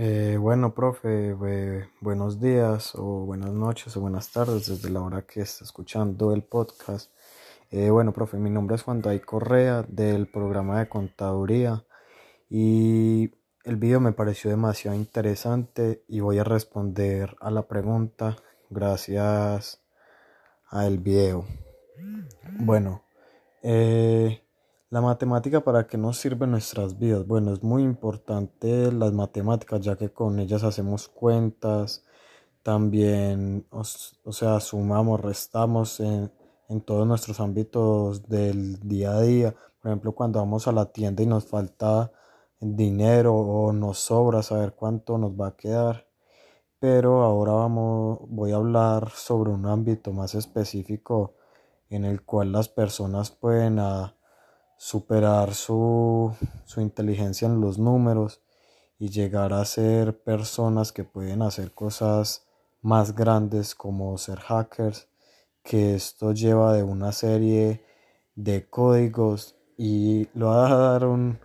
Eh, bueno, profe, eh, buenos días o buenas noches o buenas tardes desde la hora que está escuchando el podcast. Eh, bueno, profe, mi nombre es Juan David Correa del programa de contaduría y el video me pareció demasiado interesante y voy a responder a la pregunta gracias al video. Bueno, eh, la matemática para qué nos sirve en nuestras vidas. Bueno, es muy importante las matemáticas ya que con ellas hacemos cuentas, también, o, sea, sumamos, restamos en, en todos nuestros ámbitos del día a día. Por ejemplo, cuando vamos a la tienda y nos falta dinero o nos sobra saber cuánto nos va a quedar. Pero ahora vamos, voy a hablar sobre un ámbito más específico en el cual las personas pueden a, superar su, su inteligencia en los números y llegar a ser personas que pueden hacer cosas más grandes como ser hackers, que esto lleva de una serie de códigos y lo voy a dar un,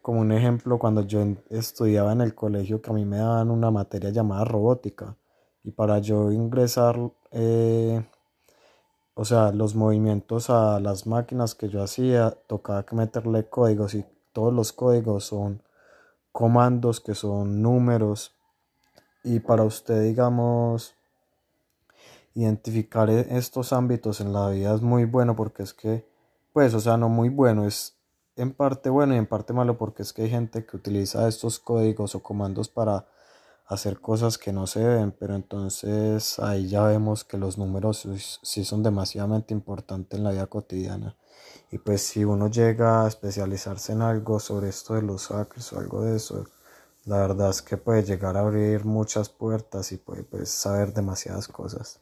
como un ejemplo cuando yo estudiaba en el colegio que a mí me daban una materia llamada robótica y para yo ingresar eh, o sea, los movimientos a las máquinas que yo hacía, tocaba que meterle códigos y todos los códigos son comandos que son números. Y para usted, digamos, identificar e-, estos ámbitos en la vida es muy bueno porque es que, pues, o sea, no muy bueno, es en parte bueno y en parte malo porque es que hay gente que utiliza estos códigos o comandos para hacer cosas que no se ven, pero entonces ahí ya vemos que los números sí son demasiadamente importantes en la vida cotidiana. Y pues si uno llega a especializarse en algo sobre esto de los hackers o algo de eso, la verdad es que puede llegar a abrir muchas puertas y puede pues, saber demasiadas cosas.